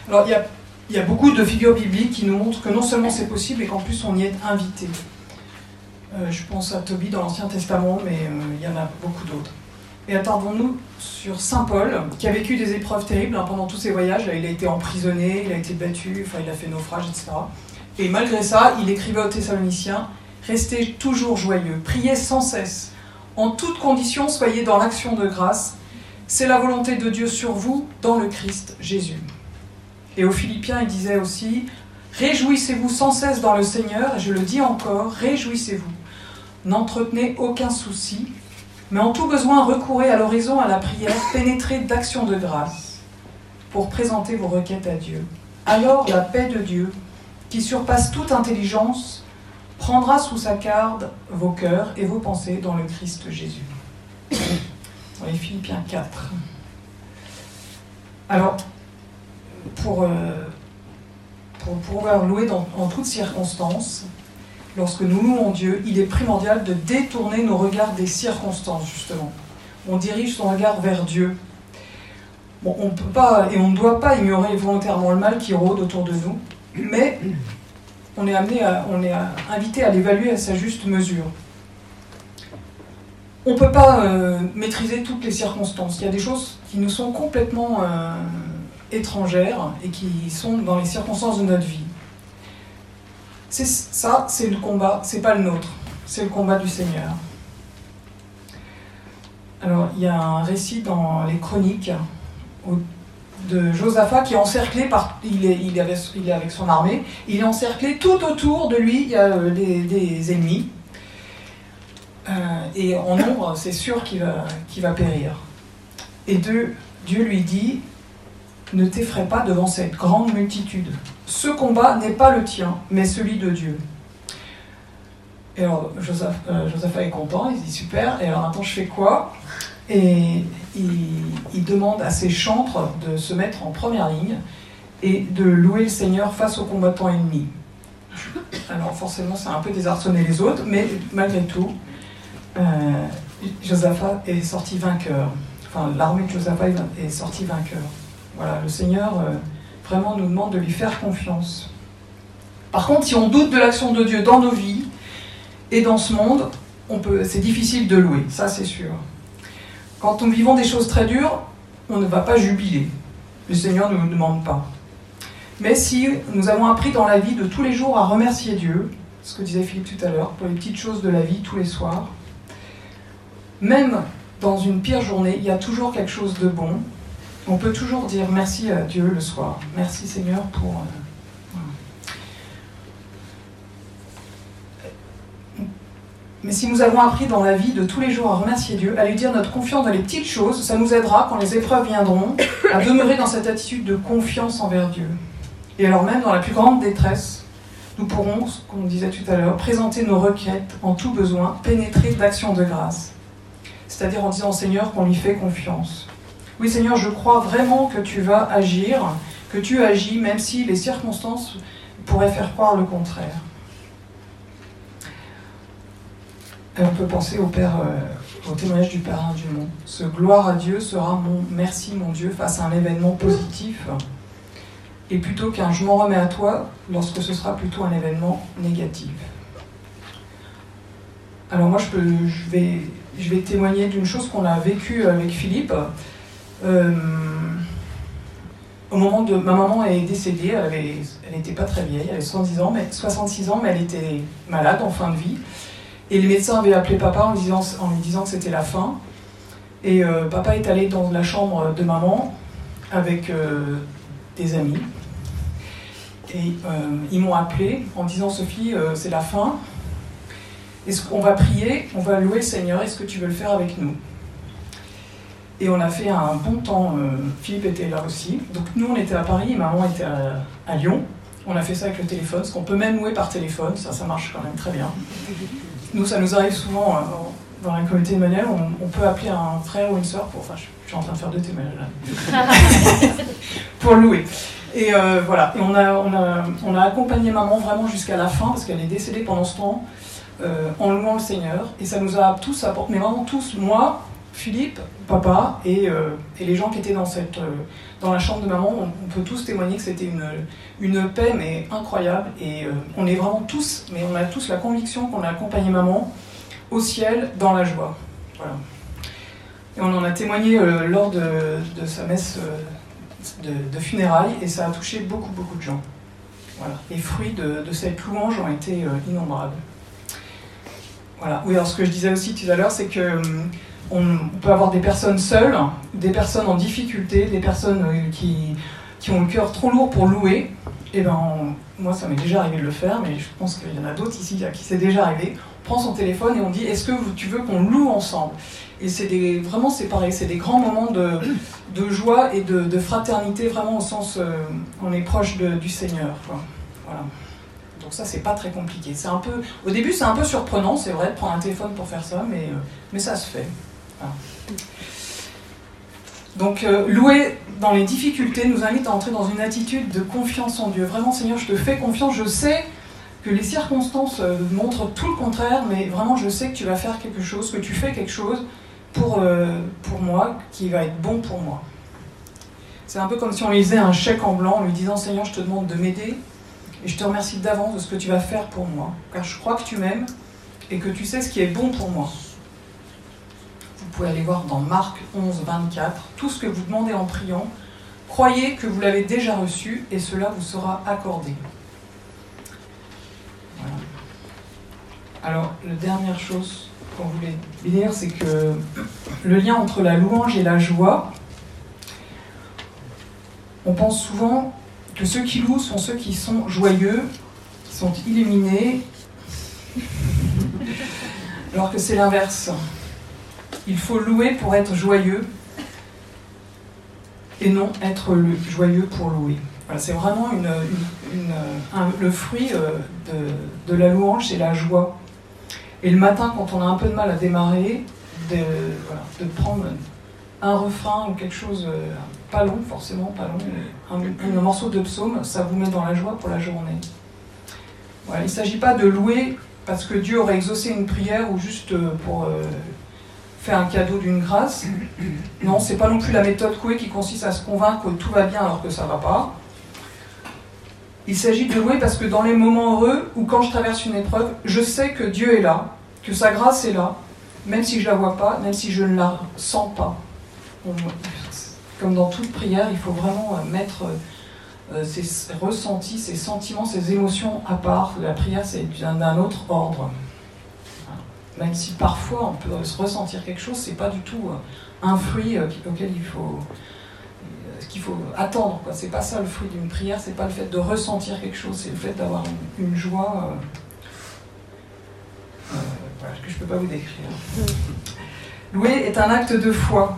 Alors il y a il y a beaucoup de figures bibliques qui nous montrent que non seulement c'est possible, mais qu'en plus on y est invité. Euh, je pense à Tobie dans l'Ancien Testament, mais euh, il y en a beaucoup d'autres. Et attendons-nous sur Saint Paul, qui a vécu des épreuves terribles hein, pendant tous ses voyages. il a été emprisonné, il a été battu, enfin, il a fait naufrage, etc. Et malgré ça, il écrivait aux Thessaloniciens Restez toujours joyeux, priez sans cesse. En toutes conditions, soyez dans l'action de grâce. C'est la volonté de Dieu sur vous dans le Christ Jésus. Et aux Philippiens, il disait aussi, Réjouissez-vous sans cesse dans le Seigneur, et je le dis encore, réjouissez-vous. N'entretenez aucun souci, mais en tout besoin recourez à l'horizon, à la prière, pénétrez d'actions de grâce pour présenter vos requêtes à Dieu. Alors la paix de Dieu, qui surpasse toute intelligence, prendra sous sa garde vos cœurs et vos pensées dans le Christ Jésus. Les Philippiens 4. Alors, pour, euh, pour pouvoir louer dans, en toutes circonstances, lorsque nous louons Dieu, il est primordial de détourner nos regards des circonstances, justement. On dirige son regard vers Dieu. On peut pas et on ne doit pas ignorer volontairement le mal qui rôde autour de nous, mais on est amené on est invité à l'évaluer à sa juste mesure. On ne peut pas euh, maîtriser toutes les circonstances. Il y a des choses qui nous sont complètement euh, étrangères et qui sont dans les circonstances de notre vie. Ça, c'est le combat, c'est pas le nôtre, c'est le combat du Seigneur. Alors, il y a un récit dans les chroniques de Josaphat qui est encerclé par. Il est, il, est avec son armée, il est encerclé tout autour de lui, il y a euh, des, ennemis. Euh, et en nombre, c'est sûr qu'il va, va périr. Et Dieu lui dit ne t'effraie pas devant cette grande multitude. Ce combat n'est pas le tien, mais celui de Dieu. Et alors, Joseph, euh, est content, il dit super, et alors attends, je fais quoi? Et il, demande à ses chantres de se mettre en première ligne et de louer le Seigneur face aux combattants ennemis. Alors forcément, c'est un peu désarçonner les autres, mais malgré tout, euh, Josaphat est sorti vainqueur. Enfin, l'armée de Josaphat est sortie vainqueur. Voilà, le Seigneur euh, vraiment nous demande de lui faire confiance. Par contre, si on doute de l'action de Dieu dans nos vies, Et dans ce monde, c'est difficile de louer, ça c'est sûr. Quand nous vivons des choses très dures, on ne va pas jubiler. Le Seigneur ne nous demande pas. Mais si nous avons appris dans la vie de tous les jours à remercier Dieu, ce que disait Philippe tout à l'heure, pour les petites choses de la vie tous les soirs, même dans une pire journée, il y a toujours quelque chose de bon. On peut toujours dire merci à Dieu le soir. Merci Seigneur pour... Euh, Mais si nous avons appris dans la vie de tous les jours à remercier Dieu, à lui dire notre confiance dans les petites choses, ça nous aidera quand les épreuves viendront à demeurer dans cette attitude de confiance envers Dieu. Et alors même dans la plus grande détresse, nous pourrons, comme on disait tout à l'heure, présenter nos requêtes en tout besoin, pénétrer d'actions de grâce. C'est-à-dire en disant au Seigneur qu'on lui fait confiance. Oui Seigneur, je crois vraiment que tu vas agir, que tu agis, même si les circonstances pourraient faire croire le contraire. On peut penser au, Père, euh, au témoignage du Père monde. Ce gloire à Dieu sera mon merci, mon Dieu, face à un événement positif et plutôt qu'un je m'en remets à toi lorsque ce sera plutôt un événement négatif. Alors moi je, peux, je, vais, je vais témoigner d'une chose qu'on a vécue avec Philippe. Euh, au moment de ma maman est décédée, elle n'était pas très vieille, elle avait 70 ans, mais, 66 ans, mais elle était malade en fin de vie. Et les médecins avaient appelé papa en lui disant, que c'était la fin. Et euh, papa est allé dans la chambre de maman avec euh, des amis. Et ils m'ont appelé en disant Sophie, c'est la fin. Est-ce qu'on va prier? On va louer le Seigneur. Est-ce que tu veux le faire avec nous? Et on a fait un bon temps. Euh, Philippe était là aussi. Donc nous, on était à Paris et maman était à, Lyon. On a fait ça avec le téléphone, parce qu'on peut même louer par téléphone. Ça, ça marche quand même très bien. Nous, ça nous arrive souvent dans la communauté de on, on, peut appeler un frère ou une soeur pour. Enfin, je, suis en train de faire deux témoignages là. <laughs> pour louer. Et euh, voilà, et on a, on, a, on a accompagné maman vraiment jusqu'à la fin, parce qu'elle est décédée pendant ce temps, euh, en louant le Seigneur. Et ça nous a tous apporté, mais vraiment tous, moi, Philippe, papa, et, euh, et les gens qui étaient dans, cette, dans la chambre de maman, on, peut tous témoigner que c'était une, une paix, mais incroyable. Et on est vraiment tous, mais on a tous la conviction qu'on a accompagné maman au ciel dans la joie. Voilà. Et on en a témoigné lors de, de sa messe de, funérailles et ça a touché beaucoup, beaucoup de gens. Voilà. Les fruits de, cette louange ont été euh, innombrables. Voilà. Oui, alors ce que je disais aussi tout à l'heure, c'est que hum, on peut avoir des personnes seules, des personnes en difficulté, des personnes euh, qui, qui ont le cœur trop lourd pour louer. Et ben, moi, ça m'est déjà arrivé de le faire, mais je pense qu'il y en a d'autres ici à qui c'est déjà arrivé. On prend son téléphone et on dit Est-ce que tu veux qu'on loue ensemble? Et c'est vraiment, c'est pareil, c'est des grands moments de, de joie et de, fraternité, vraiment au sens euh, on est proche du Seigneur. Voilà. Donc ça, c'est pas très compliqué. C'est un peu, au début, c'est un peu surprenant, c'est vrai, de prendre un téléphone pour faire ça, mais, euh, mais ça se fait. Donc euh, louer dans les difficultés nous invite à entrer dans une attitude de confiance en Dieu. Vraiment, Seigneur, je te fais confiance. Je sais que les circonstances montrent tout le contraire, mais vraiment, je sais que tu vas faire quelque chose, que tu fais quelque chose pour, euh, pour moi, qui va être bon pour moi. C'est un peu comme si on lisait un chèque en blanc en lui disant Seigneur, je te demande de m'aider et je te remercie d'avance de ce que tu vas faire pour moi, car je crois que tu m'aimes et que tu sais ce qui est bon pour moi. Vous pouvez aller voir dans Marc 11, 24, tout ce que vous demandez en priant, croyez que vous l'avez déjà reçu et cela vous sera accordé. Alors, la dernière chose qu'on voulait dire, c'est que le lien entre la louange et la joie, on pense souvent que ceux qui louent sont ceux qui sont joyeux, qui sont illuminés, <laughs> alors que c'est l'inverse. Il faut louer pour être joyeux et non être joyeux pour louer. c'est vraiment le fruit euh, de, la louange, c'est la joie. Et le matin, quand on a un peu de mal à démarrer, de, prendre un refrain ou quelque chose, euh, pas long forcément, pas long, un, morceau de psaume, ça vous met dans la joie pour la journée. Voilà, il ne s'agit pas de louer parce que Dieu aurait exaucé une prière ou juste euh, pour faire un cadeau d'une grâce. Non, c'est pas non plus la méthode Coué qui consiste à se convaincre que tout va bien alors que ça va pas. Il s'agit de louer parce que dans les moments heureux ou quand je traverse une épreuve, je sais que Dieu est là, que sa grâce est là, même si je la vois pas, même si je ne la sens pas. Comme dans toute prière, il faut vraiment euh, mettre euh, ses ressentis, ses sentiments, ses émotions à part. La prière, c'est d'un autre ordre. Même si parfois on peut ressentir quelque chose, c'est pas du tout euh, un fruit auquel il faut qu'il faut attendre. Ce C'est pas ça le fruit d'une prière, c'est pas le fait de ressentir quelque chose, c'est le fait d'avoir une, joie que je peux pas vous décrire. Louer est un acte de foi.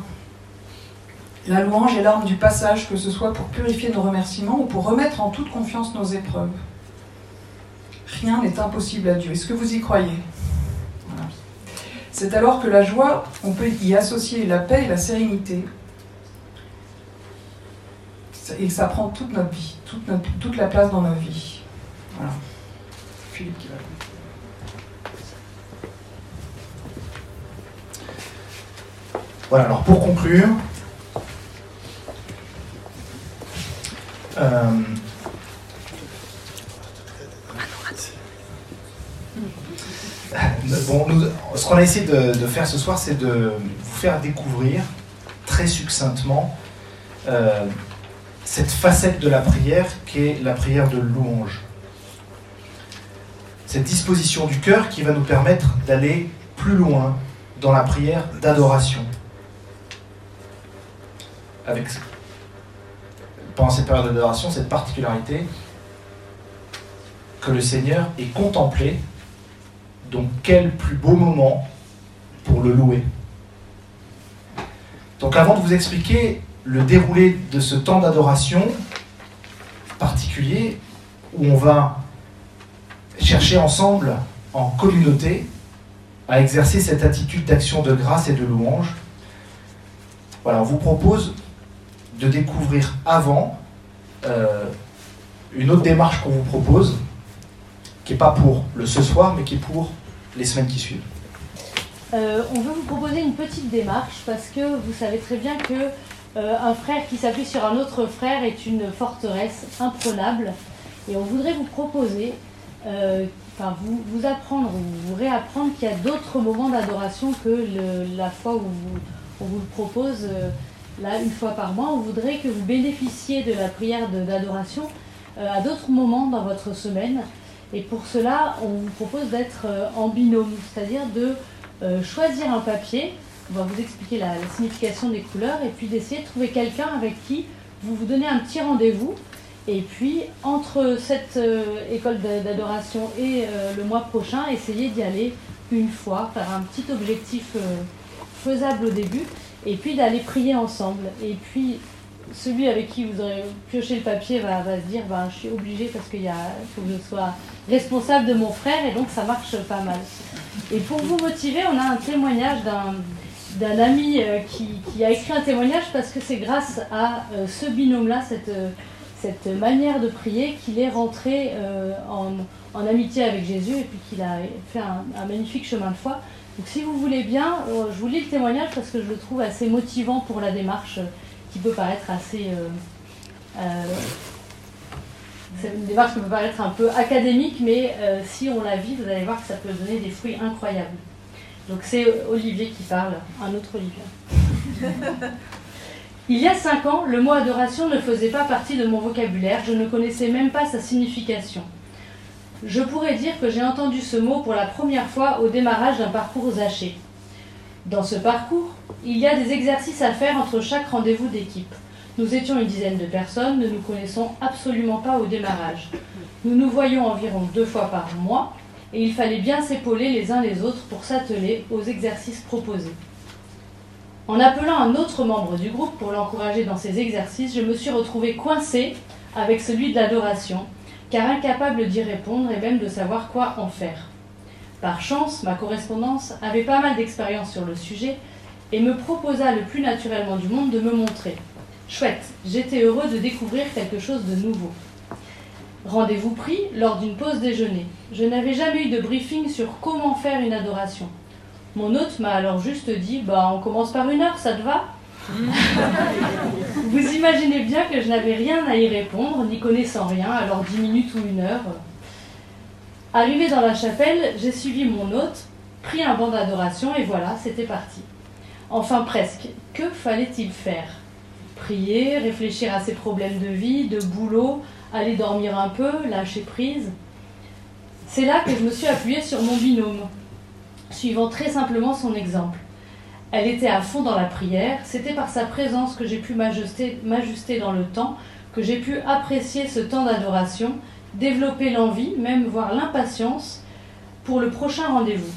La louange est l'arme du passage, que ce soit pour purifier nos remerciements ou pour remettre en toute confiance nos épreuves. Rien n'est impossible à Dieu. Est-ce que vous y croyez? C'est alors que la joie, on peut y associer la paix et la sérénité. Et ça prend toute notre vie, toute, la place dans notre vie. Voilà. Philippe qui va. Voilà, alors pour conclure, euh, bon, ce qu'on a essayé de, faire ce soir, c'est de vous faire découvrir très succinctement euh, cette facette de la prière qui est la prière de louange. Cette disposition du cœur qui va nous permettre d'aller plus loin dans la prière d'adoration avec, pendant cette période d'adoration, cette particularité que le Seigneur est contemplé. Donc quel plus beau moment pour le louer. Donc avant de vous expliquer le déroulé de ce temps d'adoration particulier, où on va chercher ensemble, en communauté, à exercer cette attitude d'action de grâce et de louange, voilà, on vous propose de découvrir avant euh, une autre démarche qu'on vous propose, qui n'est pas pour le ce soir, mais qui est pour les semaines qui suivent. Euh, on veut vous proposer une petite démarche parce que vous savez très bien que euh, un frère qui s'appuie sur un autre frère est une forteresse imprenable. Et on voudrait vous proposer, enfin vous, vous, apprendre ou vous réapprendre qu'il y a d'autres moments d'adoration que la fois où on vous le propose là, une fois par mois, on voudrait que vous bénéficiez de la prière d'adoration euh, à d'autres moments dans votre semaine. Et pour cela, on vous propose d'être euh, en binôme, c'est-à-dire de euh, choisir un papier. On va vous expliquer la, signification des couleurs et puis d'essayer de trouver quelqu'un avec qui vous vous donnez un petit rendez-vous. Et puis, entre cette école d'adoration et le mois prochain, essayez d'y aller une fois, faire un petit objectif faisable au début et puis d'aller prier ensemble. Et puis celui avec qui vous aurez pioché le papier va, se dire ben, je suis obligé parce qu'il faut que je sois responsable de mon frère et donc ça marche pas mal. Et pour vous motiver, on a un témoignage d'un ami euh, qui, a écrit un témoignage parce que c'est grâce à euh, ce binôme-là, cette, cette manière de prier, qu'il est rentré euh, en, amitié avec Jésus et puis qu'il a fait un magnifique chemin de foi. Donc si vous voulez bien, je vous lis le témoignage parce que je le trouve assez motivant pour la démarche qui peut paraître assez... Euh, c'est une démarche qui peut paraître un peu académique, mais si on la vit, vous allez voir que ça peut donner des fruits incroyables. Donc c'est Olivier qui parle, un autre Olivier. <laughs> Il y a cinq ans, le mot adoration ne faisait pas partie de mon vocabulaire, je ne connaissais même pas sa signification. Je pourrais dire que j'ai entendu ce mot pour la première fois au démarrage d'un parcours Zaché. Dans ce parcours, il y a des exercices à faire entre chaque rendez-vous d'équipe. Nous étions une dizaine de personnes, ne nous connaissons absolument pas au démarrage. Nous nous voyons environ deux fois par mois et il fallait bien s'épauler les uns les autres pour s'atteler aux exercices proposés. En appelant un autre membre du groupe pour l'encourager dans ces exercices, je me suis retrouvée coincée avec celui de l'adoration car incapable d'y répondre et même de savoir quoi en faire. Par chance, ma correspondance avait pas mal d'expérience sur le sujet et me proposa le plus naturellement du monde de me montrer. Chouette, j'étais heureux de découvrir quelque chose de nouveau. Rendez-vous pris lors d'une pause déjeuner. Je n'avais jamais eu de briefing sur comment faire une adoration. Mon hôte m'a alors juste dit Bah, on commence par une heure, ça te va <laughs> Vous imaginez bien que je n'avais rien à y répondre, n'y connaissant rien, alors dix minutes ou une heure. Arrivé dans la chapelle, j'ai suivi mon hôte, pris un banc d'adoration et voilà, c'était parti. Enfin presque. Que fallait-il faire? Prier, réfléchir à ses problèmes de vie, de boulot, aller dormir un peu, lâcher prise? C'est là que je me suis appuyée sur mon binôme, suivant très simplement son exemple. Elle était à fond dans la prière, c'était par sa présence que j'ai pu m'ajuster dans le temps, que j'ai pu apprécier ce temps d'adoration, développer l'envie, même voire l'impatience pour le prochain rendez-vous.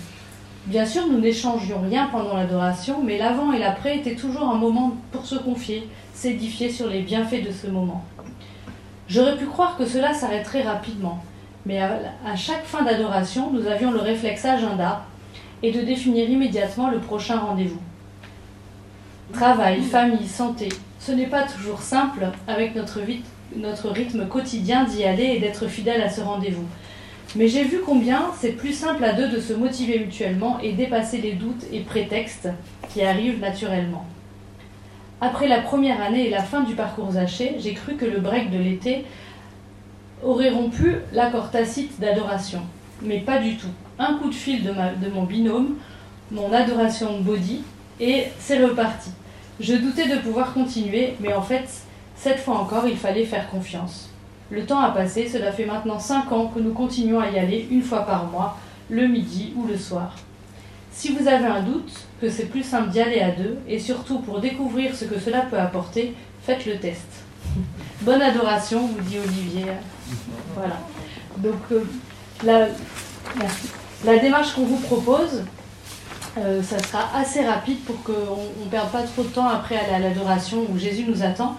Bien sûr, nous n'échangions rien pendant l'adoration, mais l'avant et l'après étaient toujours un moment pour se confier, s'édifier sur les bienfaits de ce moment. J'aurais pu croire que cela s'arrêterait rapidement, mais à, chaque fin d'adoration, nous avions le réflexe agenda et de définir immédiatement le prochain rendez-vous. Travail, famille, santé, ce n'est pas toujours simple avec notre, notre rythme quotidien d'y aller et d'être fidèle à ce rendez-vous. Mais j'ai vu combien c'est plus simple à deux de se motiver mutuellement et dépasser les doutes et prétextes qui arrivent naturellement. Après la première année et la fin du parcours Zaché, j'ai cru que le break de l'été aurait rompu l'accord tacite d'adoration. Mais pas du tout. Un coup de fil de, de mon binôme, mon adoration de body, et c'est reparti. Je doutais de pouvoir continuer, mais en fait, cette fois encore, il fallait faire confiance. Le temps a passé, cela fait maintenant 5 ans que nous continuons à y aller une fois par mois, le midi ou le soir. Si vous avez un doute, que c'est plus simple d'y aller à deux, et surtout pour découvrir ce que cela peut apporter, faites le test. <laughs> Bonne adoration, vous dit Olivier. Voilà. Donc, euh, la, la, démarche qu'on vous propose, euh, ça sera assez rapide pour qu'on ne perde pas trop de temps après à l'adoration où Jésus nous attend.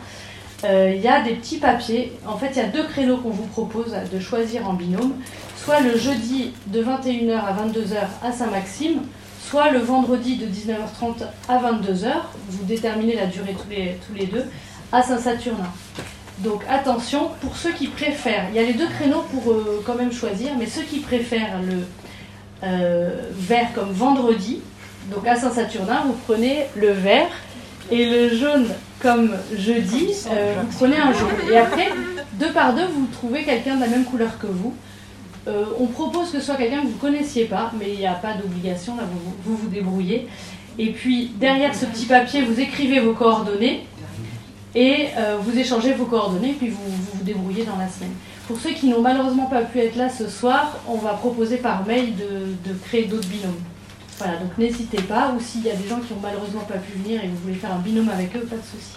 Euh, il y a des petits papiers. En fait, il y a deux créneaux qu'on vous propose de choisir en binôme. Soit le jeudi de 21h à 22h à Saint-Maxime, soit le vendredi de 19h30 à 22h, vous déterminez la durée tous les, tous les deux, à Saint-Saturnin. Donc attention, pour ceux qui préfèrent, il y a les deux créneaux pour euh, quand même choisir, mais ceux qui préfèrent le euh, vert comme vendredi, donc à Saint-Saturnin, vous prenez le vert et le jaune comme jeudi, euh, vous prenez un jaune. Et après, deux par deux, vous trouvez quelqu'un de la même couleur que vous. Euh, on propose que ce soit quelqu'un que vous ne connaissiez pas, mais il n'y a pas d'obligation, là vous, vous, débrouillez. Et puis derrière ce petit papier, vous écrivez vos coordonnées et euh, vous échangez vos coordonnées, puis vous, vous, débrouillez dans la semaine. Pour ceux qui n'ont malheureusement pas pu être là ce soir, on va proposer par mail de, de créer d'autres binômes. Voilà, donc n'hésitez pas, ou s'il y a des gens qui n'ont malheureusement pas pu venir et vous voulez faire un binôme avec eux, pas de souci.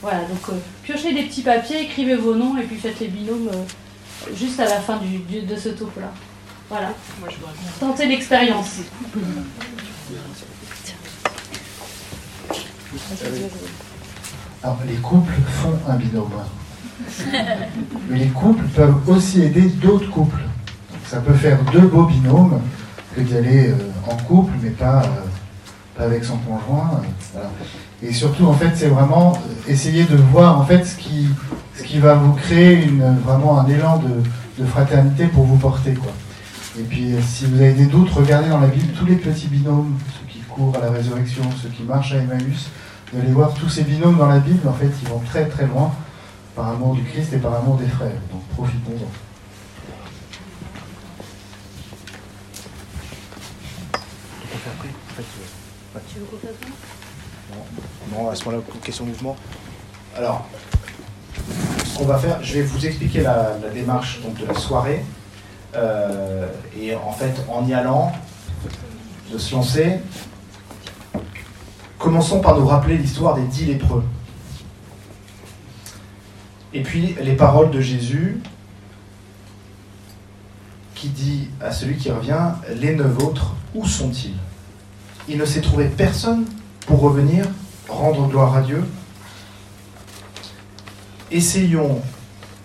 Voilà, donc euh, piochez des petits papiers, écrivez vos noms et puis faites les binômes euh, juste à la fin du, de ce topo-là. Voilà. Tentez l'expérience. Alors, les couples font un binôme. Mais les couples peuvent aussi aider d'autres couples. ça peut faire deux beaux binômes que d'y aller euh, en couple, mais pas, euh, avec son conjoint. Euh, Et surtout, en fait, c'est vraiment essayer de voir en fait ce qui, ce qui va vous créer une, vraiment un élan de, fraternité pour vous porter. Quoi. Et puis, si vous avez des doutes, regardez dans la Bible tous les petits binômes, ceux qui courent à la résurrection, ceux qui marchent à Emmaüs. Vous allez voir tous ces binômes dans la Bible, en fait, ils vont très très loin par amour du Christ et par amour des frères. Donc profitons-en. Non, à ce moment-là, question de mouvement. Alors, ce qu'on va faire, je vais vous expliquer la, démarche donc, de la soirée. Euh, et en fait, en y allant, de se lancer, commençons par nous rappeler l'histoire des dix lépreux. Et puis les paroles de Jésus qui dit à celui qui revient, les neuf autres, où sont-ils? Il ne s'est trouvé personne pour revenir rendre gloire à Dieu. Essayons,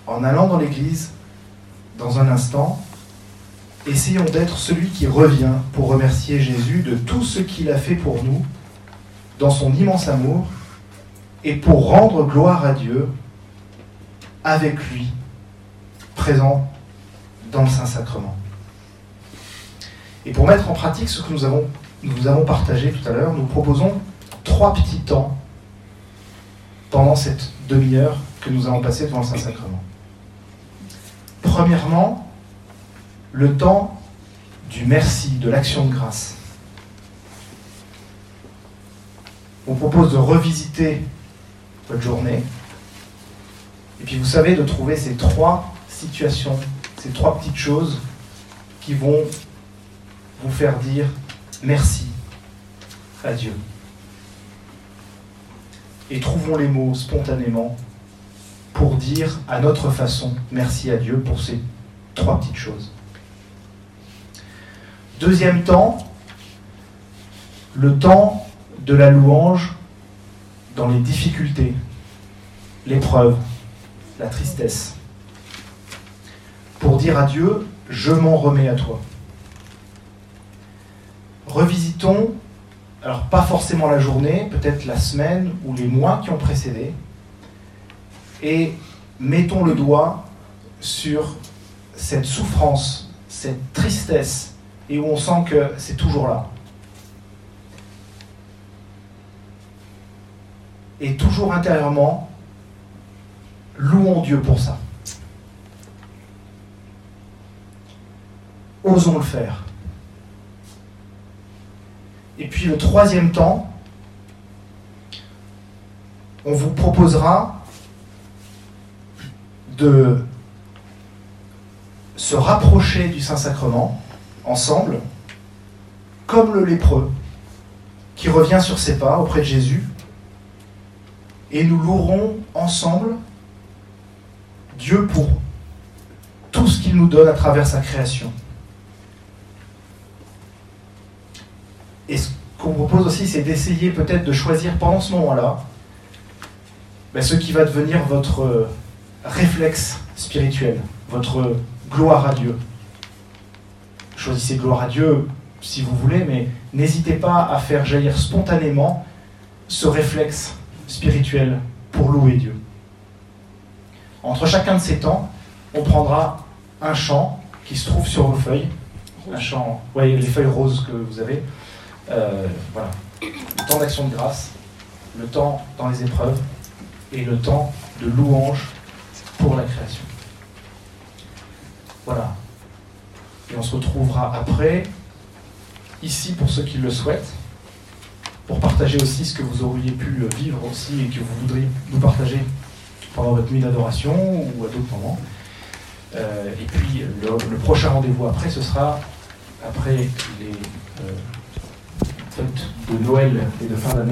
en allant dans l'église, dans un instant, essayons d'être celui qui revient pour remercier Jésus de tout ce qu'il a fait pour nous, dans son immense amour, et pour rendre gloire à Dieu avec lui, présent dans le Saint-Sacrement. Et pour mettre en pratique ce que nous avons nous avons partagé tout à l'heure, nous proposons trois petits temps pendant cette demi-heure que nous allons passer devant le Saint-Sacrement. Premièrement, le temps du merci, de l'action de grâce. On propose de revisiter votre journée. Et puis vous savez de trouver ces trois situations, ces trois petites choses qui vont vous faire dire merci à Dieu. Et trouvons les mots spontanément pour dire à notre façon merci à Dieu pour ces trois petites choses. Deuxième temps, le temps de la louange dans les difficultés, l'épreuve, la tristesse. Pour dire à Dieu, je m'en remets à toi. Revisitons, alors pas forcément la journée, peut-être la semaine ou les mois qui ont précédé, et mettons le doigt sur cette souffrance, cette tristesse, et où on sent que c'est toujours là. Et toujours intérieurement, louons Dieu pour ça. Osons le faire. Et puis le troisième temps, on vous proposera de se rapprocher du Saint-Sacrement ensemble, comme le lépreux qui revient sur ses pas auprès de Jésus, et nous louerons ensemble Dieu pour tout ce qu'il nous donne à travers sa création. Et ce qu'on propose aussi, c'est d'essayer peut-être de choisir pendant ce moment-là ben, ce qui va devenir votre réflexe spirituel, votre gloire à Dieu. Choisissez gloire à Dieu si vous voulez, mais n'hésitez pas à faire jaillir spontanément ce réflexe spirituel pour louer Dieu. Entre chacun de ces temps, on prendra un chant qui se trouve sur vos feuilles. Un chant, voyez les feuilles roses que vous avez. Euh, voilà. Le temps d'action de grâce, le temps dans les épreuves et le temps de louange pour la création. Voilà. Et on se retrouvera après, ici pour ceux qui le souhaitent, pour partager aussi ce que vous auriez pu vivre aussi et que vous voudriez nous partager pendant votre nuit d'adoration ou à d'autres moments. Euh, et puis le, prochain rendez-vous après, ce sera après les euh, de Noël et de fin d'année.